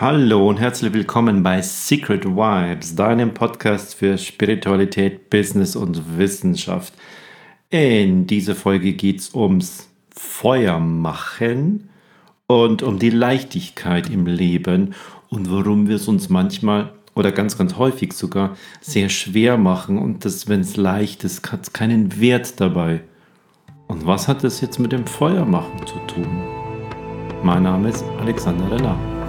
Hallo und herzlich willkommen bei Secret Vibes, deinem Podcast für Spiritualität, Business und Wissenschaft. In dieser Folge geht es ums Feuermachen und um die Leichtigkeit im Leben und warum wir es uns manchmal oder ganz, ganz häufig sogar sehr schwer machen und das, wenn es leicht ist, hat es keinen Wert dabei. Und was hat das jetzt mit dem Feuermachen zu tun? Mein Name ist Alexander Renner.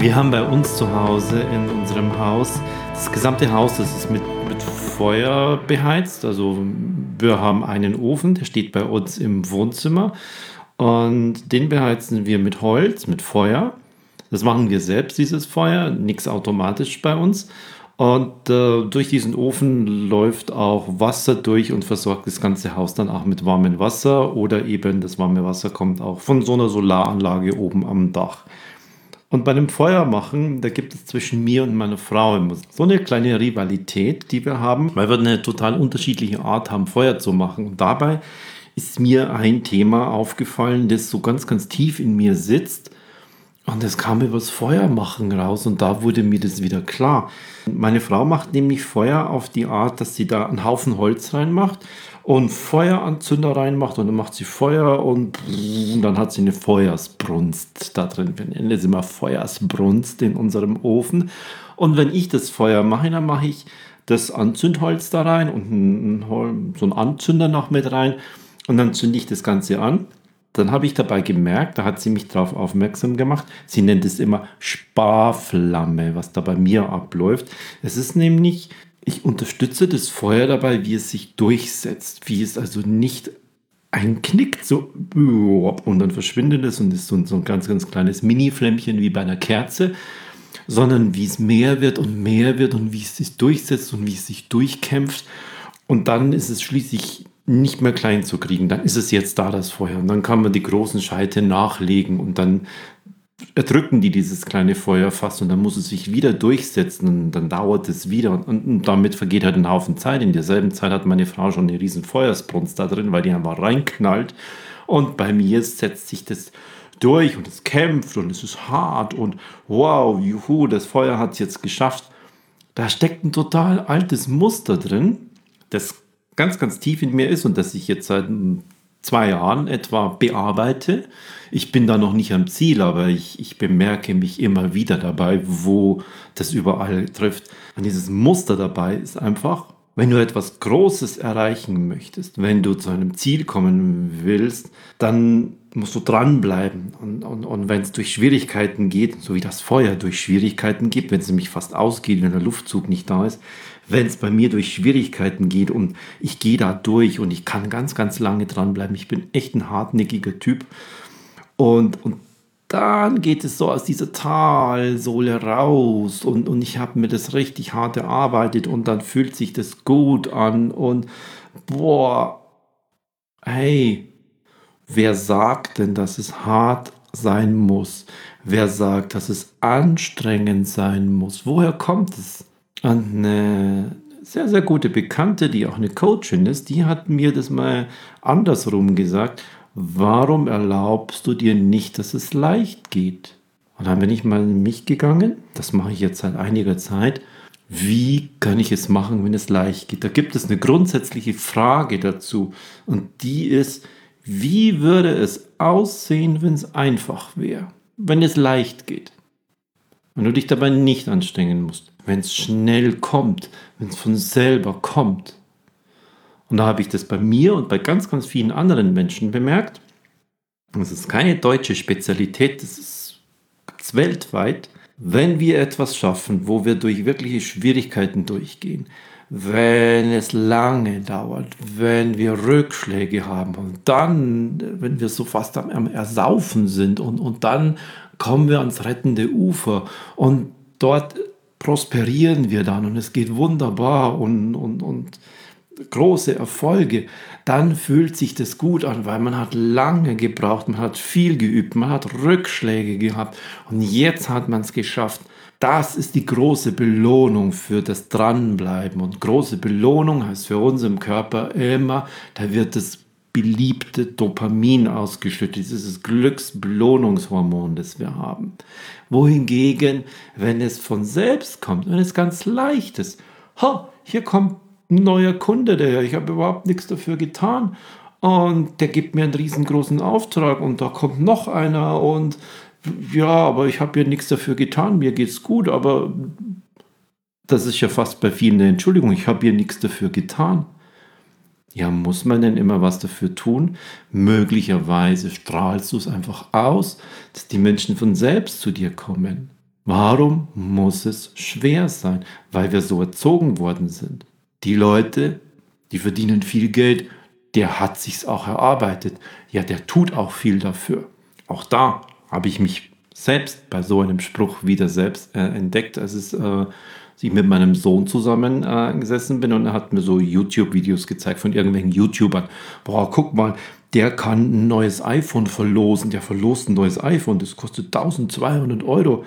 Wir haben bei uns zu Hause in unserem Haus, das gesamte Haus, das ist mit, mit Feuer beheizt. Also wir haben einen Ofen, der steht bei uns im Wohnzimmer und den beheizen wir mit Holz, mit Feuer. Das machen wir selbst, dieses Feuer, nichts automatisch bei uns. Und äh, durch diesen Ofen läuft auch Wasser durch und versorgt das ganze Haus dann auch mit warmem Wasser oder eben das warme Wasser kommt auch von so einer Solaranlage oben am Dach. Und bei dem Feuermachen, da gibt es zwischen mir und meiner Frau immer so eine kleine Rivalität, die wir haben, weil wir eine total unterschiedliche Art haben, Feuer zu machen. Und dabei ist mir ein Thema aufgefallen, das so ganz, ganz tief in mir sitzt. Und es kam über das Feuermachen raus und da wurde mir das wieder klar. Meine Frau macht nämlich Feuer auf die Art, dass sie da einen Haufen Holz reinmacht und Feueranzünder reinmacht und dann macht sie Feuer und, dann hat sie eine Feuersbrunst da drin. Wir nennen es immer Feuersbrunst in unserem Ofen. Und wenn ich das Feuer mache, dann mache ich das Anzündholz da rein und so einen Anzünder noch mit rein und dann zünde ich das Ganze an. Dann habe ich dabei gemerkt, da hat sie mich darauf aufmerksam gemacht, sie nennt es immer Sparflamme, was da bei mir abläuft. Es ist nämlich ich unterstütze das Feuer dabei, wie es sich durchsetzt, wie es also nicht einknickt, so und dann verschwindet es und ist so, so ein ganz, ganz kleines Mini-Flämmchen wie bei einer Kerze, sondern wie es mehr wird und mehr wird und wie es sich durchsetzt und wie es sich durchkämpft. Und dann ist es schließlich nicht mehr klein zu kriegen. Dann ist es jetzt da, das Feuer. Und dann kann man die großen Scheite nachlegen und dann erdrücken die dieses kleine Feuer fast und dann muss es sich wieder durchsetzen und dann dauert es wieder und, und, damit vergeht halt ein Haufen Zeit. In derselben Zeit hat meine Frau schon eine riesen Feuersbrunst da drin, weil die einfach reinknallt und bei mir setzt sich das durch und es kämpft und es ist hart und wow, juhu, das Feuer hat es jetzt geschafft. Da steckt ein total altes Muster drin, das ganz, ganz tief in mir ist und das ich jetzt seit zwei Jahren etwa bearbeite. Ich bin da noch nicht am Ziel, aber ich, ich bemerke mich immer wieder dabei, wo das überall trifft. Und dieses Muster dabei ist einfach, wenn du etwas Großes erreichen möchtest, wenn du zu einem Ziel kommen willst, dann musst du dranbleiben. Und, und, und wenn es durch Schwierigkeiten geht, so wie das Feuer durch Schwierigkeiten geht, wenn es nämlich fast ausgeht, wenn der Luftzug nicht da ist, wenn es bei mir durch Schwierigkeiten geht und ich gehe da durch und ich kann ganz, ganz lange dranbleiben. Ich bin echt ein hartnäckiger Typ. Und, und dann geht es so aus dieser Talsohle raus und, und ich habe mir das richtig hart erarbeitet und dann fühlt sich das gut an und boah, hey, wer sagt denn, dass es hart sein muss? Wer sagt, dass es anstrengend sein muss? Woher kommt es? Und eine sehr, sehr gute Bekannte, die auch eine Coachin ist, die hat mir das mal andersrum gesagt. Warum erlaubst du dir nicht, dass es leicht geht? Und dann bin ich mal in mich gegangen. Das mache ich jetzt seit einiger Zeit. Wie kann ich es machen, wenn es leicht geht? Da gibt es eine grundsätzliche Frage dazu. Und die ist, wie würde es aussehen, wenn es einfach wäre? Wenn es leicht geht? Wenn du dich dabei nicht anstrengen musst wenn es schnell kommt, wenn es von selber kommt. Und da habe ich das bei mir und bei ganz, ganz vielen anderen Menschen bemerkt. Das ist keine deutsche Spezialität, das ist weltweit. Wenn wir etwas schaffen, wo wir durch wirkliche Schwierigkeiten durchgehen, wenn es lange dauert, wenn wir Rückschläge haben und dann, wenn wir so fast am, am Ersaufen sind und, und dann kommen wir ans rettende Ufer und dort prosperieren wir dann und es geht wunderbar und, und, und große Erfolge, dann fühlt sich das gut an, weil man hat lange gebraucht, man hat viel geübt, man hat Rückschläge gehabt und jetzt hat man es geschafft. Das ist die große Belohnung für das Dranbleiben. Und große Belohnung heißt für uns im Körper immer, da wird das beliebte Dopamin ausgeschüttet, dieses Glücksbelohnungshormon, das wir haben. Wohingegen, wenn es von selbst kommt, wenn es ganz leicht ist, ha, hier kommt ein neuer Kunde, der ich habe überhaupt nichts dafür getan und der gibt mir einen riesengroßen Auftrag und da kommt noch einer und ja, aber ich habe ja nichts dafür getan, mir geht's gut, aber das ist ja fast bei vielen eine Entschuldigung, ich habe hier nichts dafür getan. Ja, muss man denn immer was dafür tun? Möglicherweise strahlst du es einfach aus, dass die Menschen von selbst zu dir kommen. Warum muss es schwer sein? Weil wir so erzogen worden sind. Die Leute, die verdienen viel Geld, der hat sich's auch erarbeitet. Ja, der tut auch viel dafür. Auch da habe ich mich selbst bei so einem Spruch wieder selbst äh, entdeckt. Es ist äh, ich mit meinem Sohn zusammen äh, gesessen bin und er hat mir so YouTube-Videos gezeigt von irgendwelchen YouTubern. Boah, guck mal, der kann ein neues iPhone verlosen. Der verlost ein neues iPhone, das kostet 1200 Euro.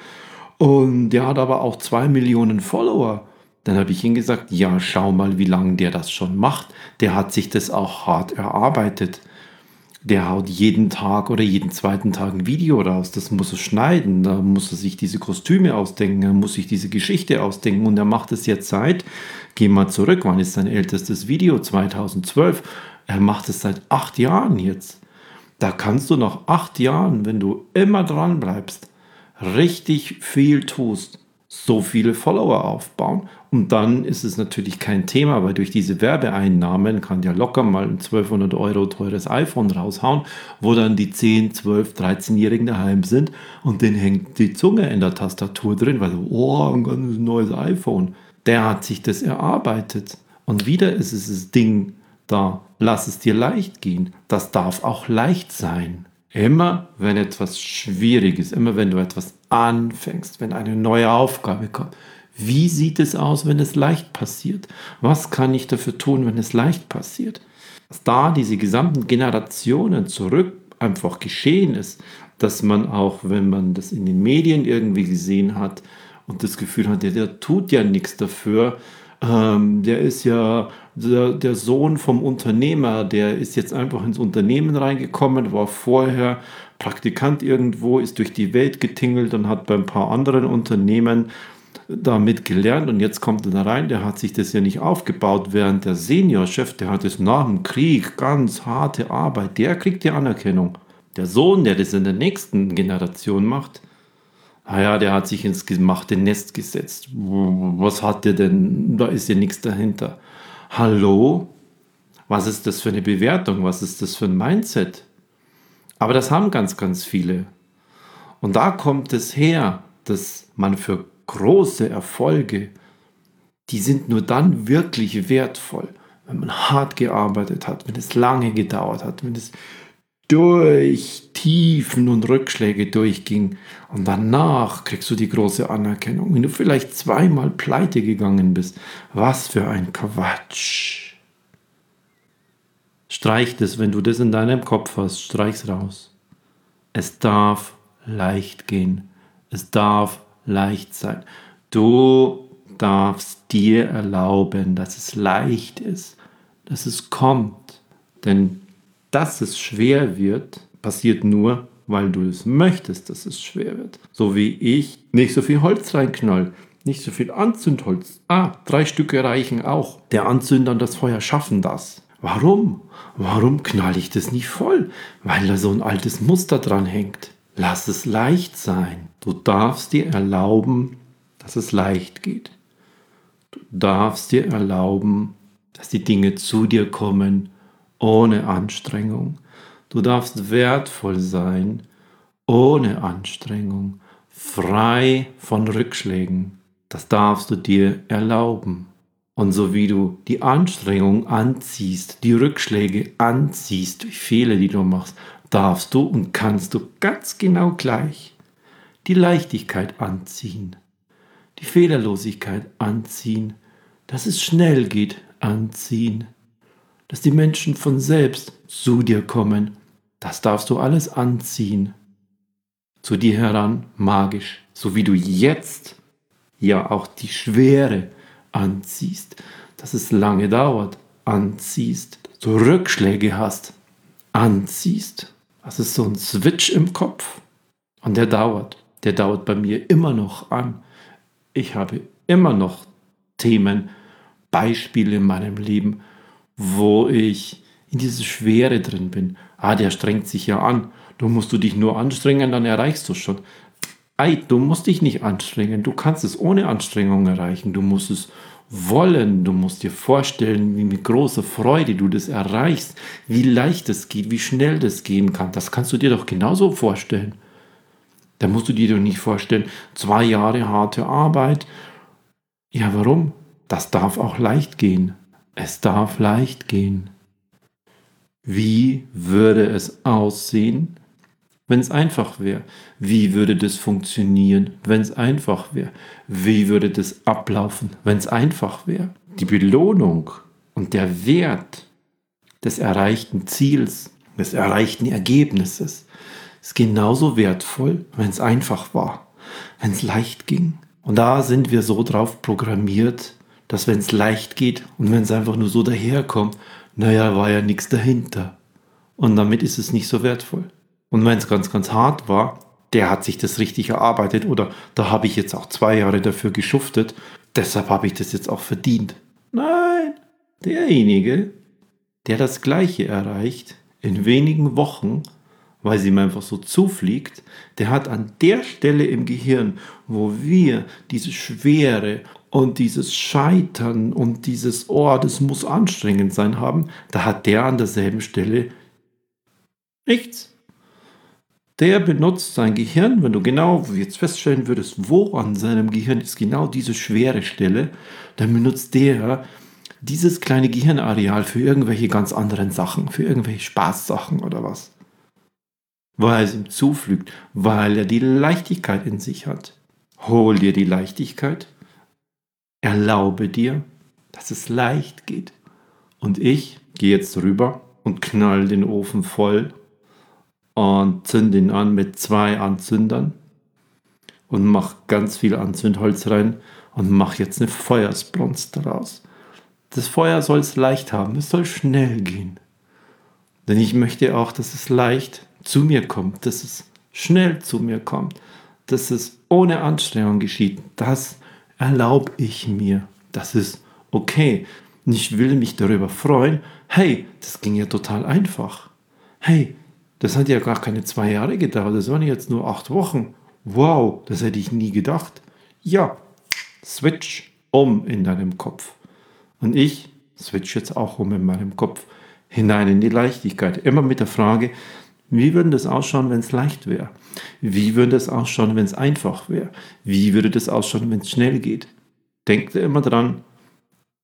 Und der hat aber auch zwei Millionen Follower. Dann habe ich ihm gesagt, ja, schau mal, wie lange der das schon macht. Der hat sich das auch hart erarbeitet der haut jeden Tag oder jeden zweiten Tag ein Video raus. Das muss er schneiden, da muss er sich diese Kostüme ausdenken, er muss sich diese Geschichte ausdenken und er macht es jetzt seit, geh mal zurück, wann ist sein ältestes Video? 2012. Er macht es seit acht Jahren jetzt. Da kannst du nach acht Jahren, wenn du immer dran bleibst, richtig viel tust so viele Follower aufbauen. Und dann ist es natürlich kein Thema, weil durch diese Werbeeinnahmen kann der locker mal ein 1200 Euro teures iPhone raushauen, wo dann die 10, 12, 13-Jährigen daheim sind und denen hängt die Zunge in der Tastatur drin, weil so, oh, ein ganz neues iPhone. Der hat sich das erarbeitet. Und wieder ist es das Ding da, lass es dir leicht gehen. Das darf auch leicht sein. Immer wenn etwas schwierig ist, immer wenn du etwas anfängst, wenn eine neue Aufgabe kommt, wie sieht es aus, wenn es leicht passiert? Was kann ich dafür tun, wenn es leicht passiert? Dass da diese gesamten Generationen zurück einfach geschehen ist, dass man auch, wenn man das in den Medien irgendwie gesehen hat und das Gefühl hat, der, der tut ja nichts dafür, ähm, der ist ja der, der, Sohn vom Unternehmer, der ist jetzt einfach ins Unternehmen reingekommen, war vorher Praktikant irgendwo, ist durch die Welt getingelt und hat bei ein paar anderen Unternehmen damit gelernt und jetzt kommt er da rein, der hat sich das ja nicht aufgebaut, während der Seniorchef, der hat es nach dem Krieg, ganz harte Arbeit, der kriegt die Anerkennung. Der Sohn, der das in der nächsten Generation macht, ah ja, der hat sich ins gemachte Nest gesetzt. Was hat der denn? Da ist ja nichts dahinter. Hallo? Was ist das für eine Bewertung? Was ist das für ein Mindset? Aber das haben ganz, ganz viele. Und da kommt es her, dass man für große Erfolge, die sind nur dann wirklich wertvoll, wenn man hart gearbeitet hat, wenn es lange gedauert hat, wenn es durch Tiefen und Rückschläge durchging und danach kriegst du die große Anerkennung. Wenn du vielleicht zweimal pleite gegangen bist, was für ein Quatsch. Streich das, wenn du das in deinem Kopf hast, streich's raus. Es darf leicht gehen. Es darf leicht sein. Du darfst dir erlauben, dass es leicht ist, dass es kommt. Denn dass es schwer wird, passiert nur, weil du es möchtest, dass es schwer wird. So wie ich nicht so viel Holz reinknall, nicht so viel Anzündholz. Ah, drei Stücke reichen auch. Der Anzünder und das Feuer schaffen das. Warum? Warum knall ich das nicht voll? Weil da so ein altes Muster dran hängt. Lass es leicht sein. Du darfst dir erlauben, dass es leicht geht. Du darfst dir erlauben, dass die Dinge zu dir kommen ohne Anstrengung. Du darfst wertvoll sein ohne Anstrengung, frei von Rückschlägen. Das darfst du dir erlauben. Und so wie du die Anstrengung anziehst, die Rückschläge anziehst durch Fehler, die du machst, darfst du und kannst du ganz genau gleich die Leichtigkeit anziehen, die Fehlerlosigkeit anziehen, dass es schnell geht anziehen, dass die Menschen von selbst zu dir kommen. Das darfst du alles anziehen. Zu dir heran, magisch, so wie du jetzt ja auch die Schwere anziehst, dass es lange dauert, anziehst, dass du Rückschläge hast, anziehst. Das ist so ein Switch im Kopf und der dauert. Der dauert bei mir immer noch an. Ich habe immer noch Themen, Beispiele in meinem Leben, wo ich in diese Schwere drin bin. Ah, der strengt sich ja an. Du musst du dich nur anstrengen, dann erreichst du es schon. Ei, du musst dich nicht anstrengen. Du kannst es ohne Anstrengung erreichen. Du musst es wollen. Du musst dir vorstellen, wie mit großer Freude du das erreichst, wie leicht es geht, wie schnell das gehen kann. Das kannst du dir doch genauso vorstellen. Da musst du dir doch nicht vorstellen, zwei Jahre harte Arbeit. Ja, warum? Das darf auch leicht gehen. Es darf leicht gehen. Wie würde es aussehen, wenn es einfach wäre? Wie würde das funktionieren, wenn es einfach wäre? Wie würde das ablaufen, wenn es einfach wäre? Die Belohnung und der Wert des erreichten Ziels, des erreichten Ergebnisses ist genauso wertvoll, wenn es einfach war, wenn es leicht ging. Und da sind wir so drauf programmiert, dass wenn es leicht geht und wenn es einfach nur so daherkommt, naja, war ja nichts dahinter. Und damit ist es nicht so wertvoll. Und wenn es ganz, ganz hart war, der hat sich das richtig erarbeitet oder da habe ich jetzt auch zwei Jahre dafür geschuftet, deshalb habe ich das jetzt auch verdient. Nein, derjenige, der das Gleiche erreicht in wenigen Wochen, weil sie ihm einfach so zufliegt, der hat an der Stelle im Gehirn, wo wir diese Schwere und dieses Scheitern und dieses, oh, das muss anstrengend sein haben, da hat der an derselben Stelle nichts. Der benutzt sein Gehirn, wenn du genau jetzt feststellen würdest, wo an seinem Gehirn ist genau diese schwere Stelle, dann benutzt der dieses kleine Gehirnareal für irgendwelche ganz anderen Sachen, für irgendwelche Spaßsachen oder was. Weil es ihm zuflügt, weil er die Leichtigkeit in sich hat. Hol dir die Leichtigkeit, erlaube dir, dass es leicht geht. Und ich gehe jetzt rüber und knall den Ofen voll und zünde ihn an mit zwei Anzündern und mache ganz viel Anzündholz rein und mache jetzt eine Feuersbrunst daraus. Das Feuer soll es leicht haben, es soll schnell gehen. Denn ich möchte auch, dass es leicht zu mir kommt, dass es schnell zu mir kommt, dass es ohne Anstrengung geschieht. Das erlaube ich mir. Das ist okay. Und ich will mich darüber freuen. Hey, das ging ja total einfach. Hey, das hat ja gar keine zwei Jahre gedauert. Das waren jetzt nur acht Wochen. Wow, das hätte ich nie gedacht. Ja, switch um in deinem Kopf. Und ich switch jetzt auch um in meinem Kopf hinein in die Leichtigkeit. Immer mit der Frage, wie würde das ausschauen, wenn es leicht wäre? Wie würde es ausschauen, wenn es einfach wäre? Wie würde das ausschauen, wenn es schnell geht? Denk immer dran,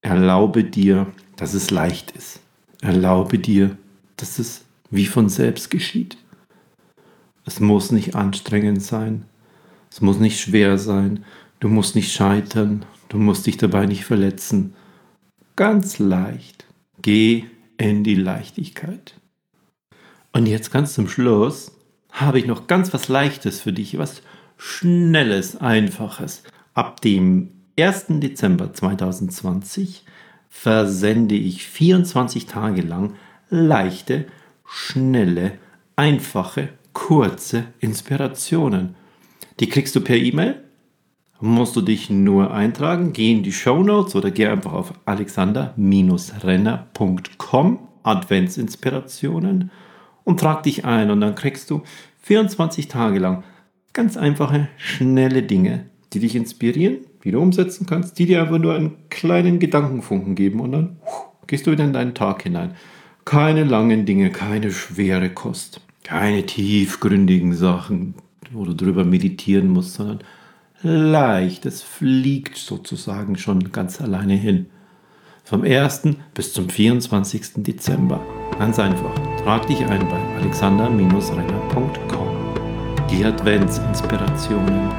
erlaube dir, dass es leicht ist. Erlaube dir, dass es wie von selbst geschieht. Es muss nicht anstrengend sein. Es muss nicht schwer sein. Du musst nicht scheitern. Du musst dich dabei nicht verletzen. Ganz leicht. Geh in die Leichtigkeit. Und jetzt ganz zum Schluss habe ich noch ganz was Leichtes für dich, was Schnelles, Einfaches. Ab dem 1. Dezember 2020 versende ich 24 Tage lang leichte, schnelle, einfache, kurze Inspirationen. Die kriegst du per E-Mail. Musst du dich nur eintragen, geh in die Show Notes oder geh einfach auf alexander-renner.com Adventsinspirationen und trag dich ein und dann kriegst du 24 Tage lang ganz einfache, schnelle Dinge, die dich inspirieren, die du umsetzen kannst, die dir einfach nur einen kleinen Gedankenfunken geben und dann gehst du wieder in deinen Tag hinein. Keine langen Dinge, keine schwere Kost, keine tiefgründigen Sachen, wo du drüber meditieren musst, sondern leicht, es fliegt sozusagen schon ganz alleine hin. Vom 1. bis zum 24. Dezember. Ganz einfach. Trag dich ein bei alexander-renner.com. Die Adventsinspirationen